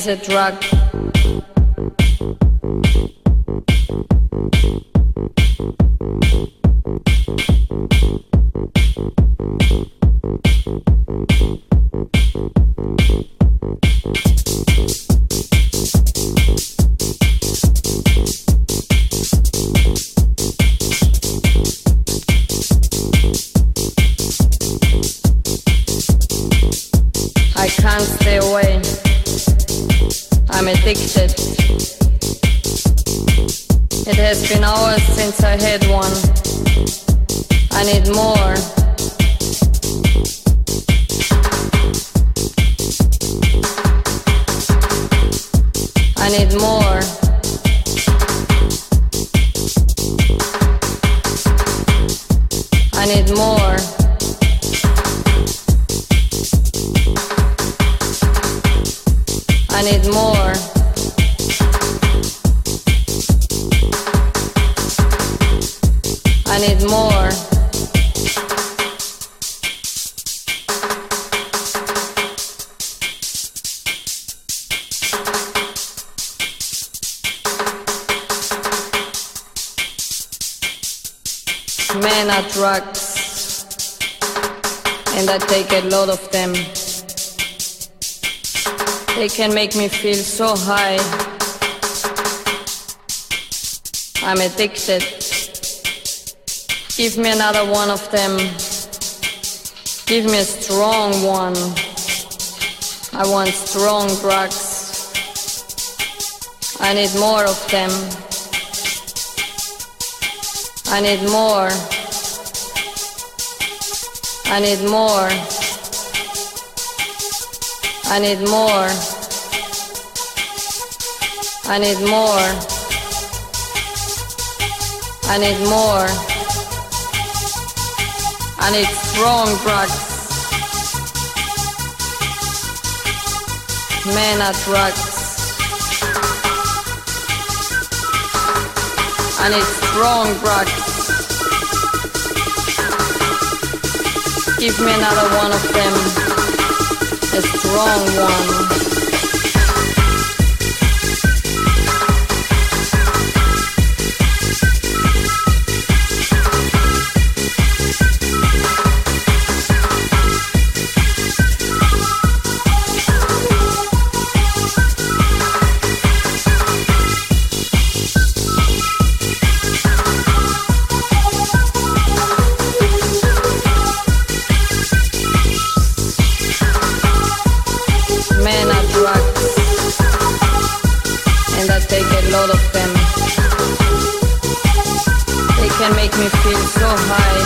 is a drug. Feel so high. I'm addicted. Give me another one of them. Give me a strong one. I want strong drugs. I need more of them. I need more. I need more. I need more. I need more. I need more. I need strong drugs. Men are drugs. I need strong drugs. Give me another one of them. A strong one. Lot of them. They can make me feel so high.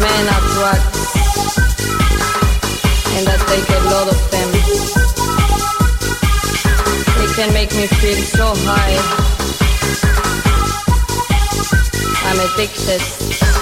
Men are drugs, and I take a lot of them. They can make me feel so high. I'm addicted.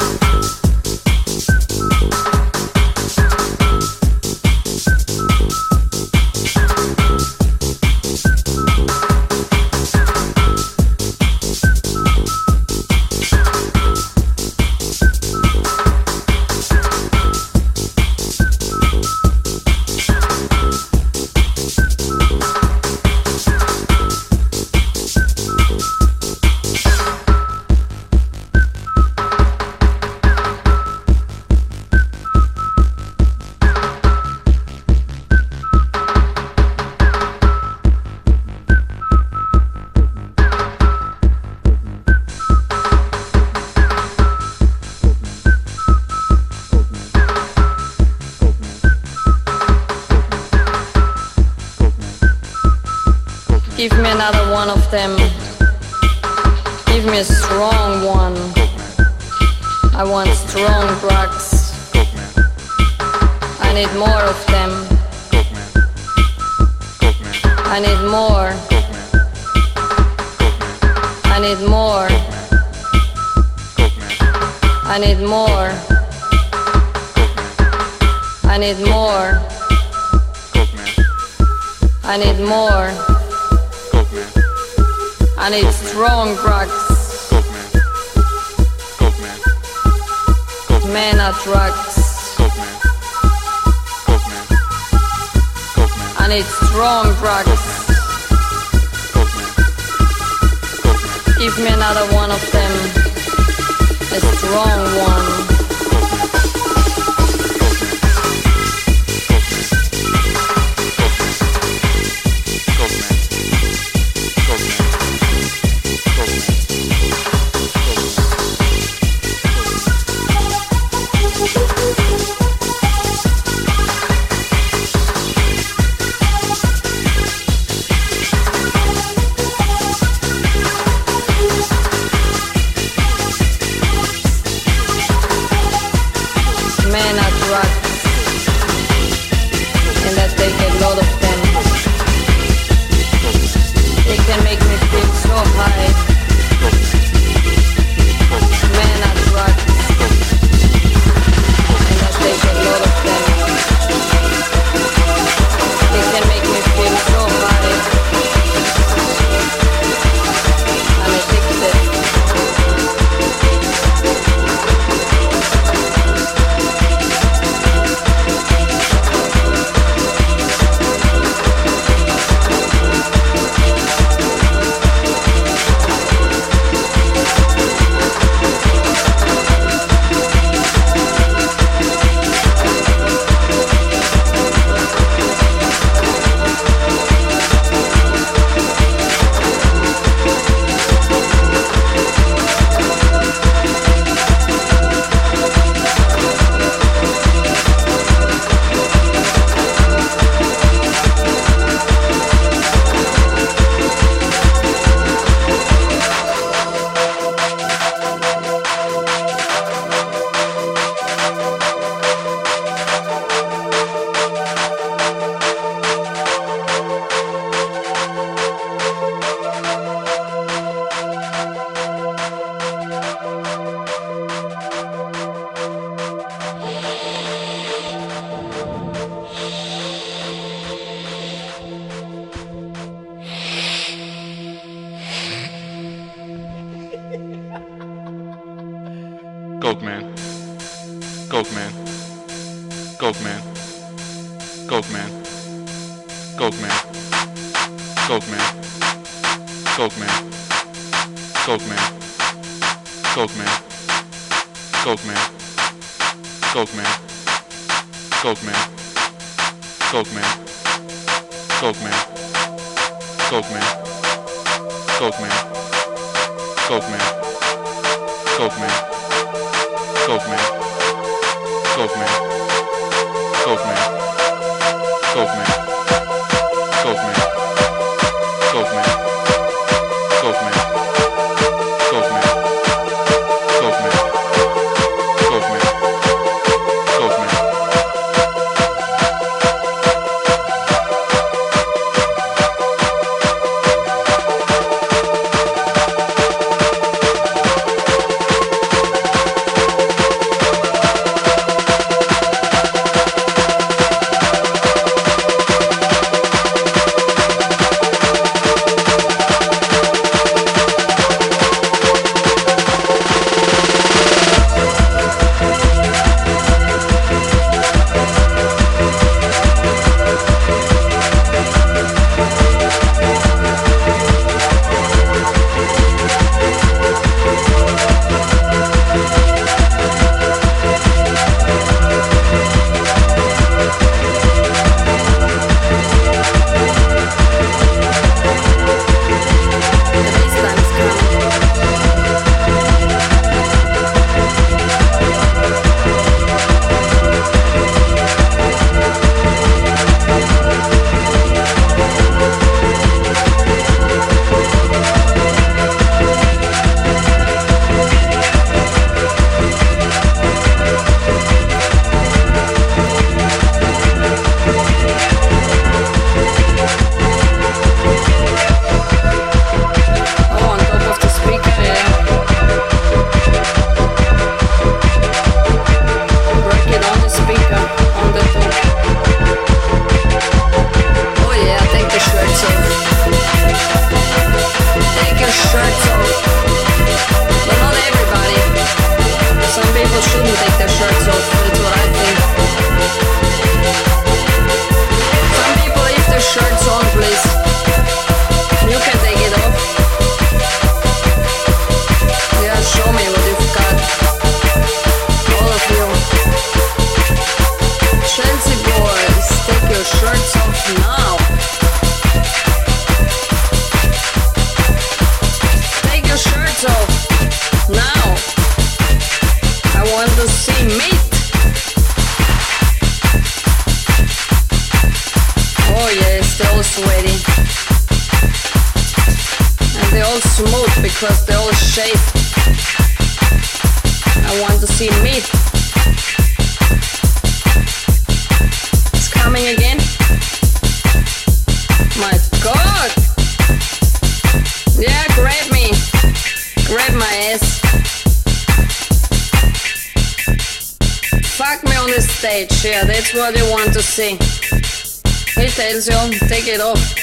take it off.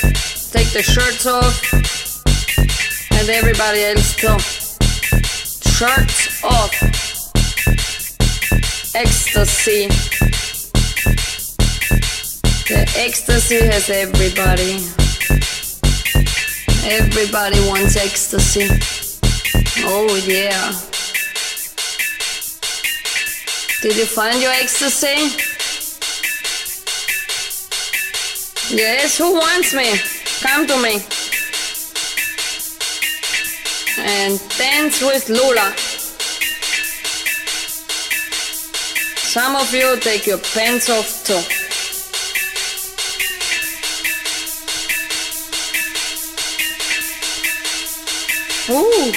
Take the shirts off. And everybody else come. Shirts off. Ecstasy. The ecstasy has everybody. Everybody wants ecstasy. Oh yeah. Did you find your ecstasy? Yes, who wants me? Come to me. And dance with Lola. Some of you take your pants off too. Ooh.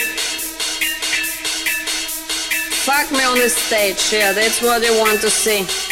Fuck me on the stage, yeah, that's what I want to see.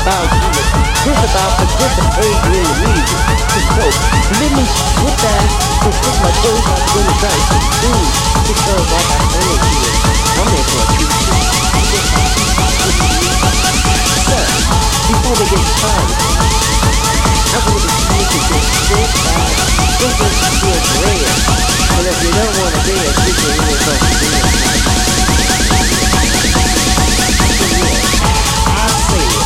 about unity. This about participating in the music. So let me with that to put my toes on the ground to do because I got energy and I'm in for a few before they get started, I want to see you get sick by thinking to a. And if you don't want to be a teacher, you're going to be a teacher. Yeah.